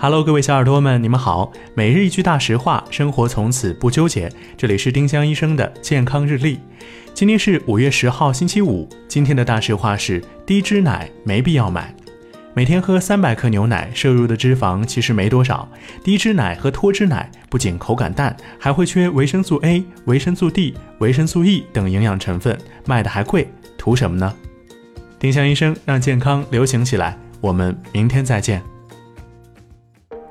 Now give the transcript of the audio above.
Hello，各位小耳朵们，你们好。每日一句大实话，生活从此不纠结。这里是丁香医生的健康日历。今天是五月十号，星期五。今天的大实话是：低脂奶没必要买。每天喝三百克牛奶，摄入的脂肪其实没多少。低脂奶和脱脂奶不仅口感淡，还会缺维生素 A、维生素 D、维生素 E 等营养成分，卖的还贵，图什么呢？丁香医生让健康流行起来。我们明天再见。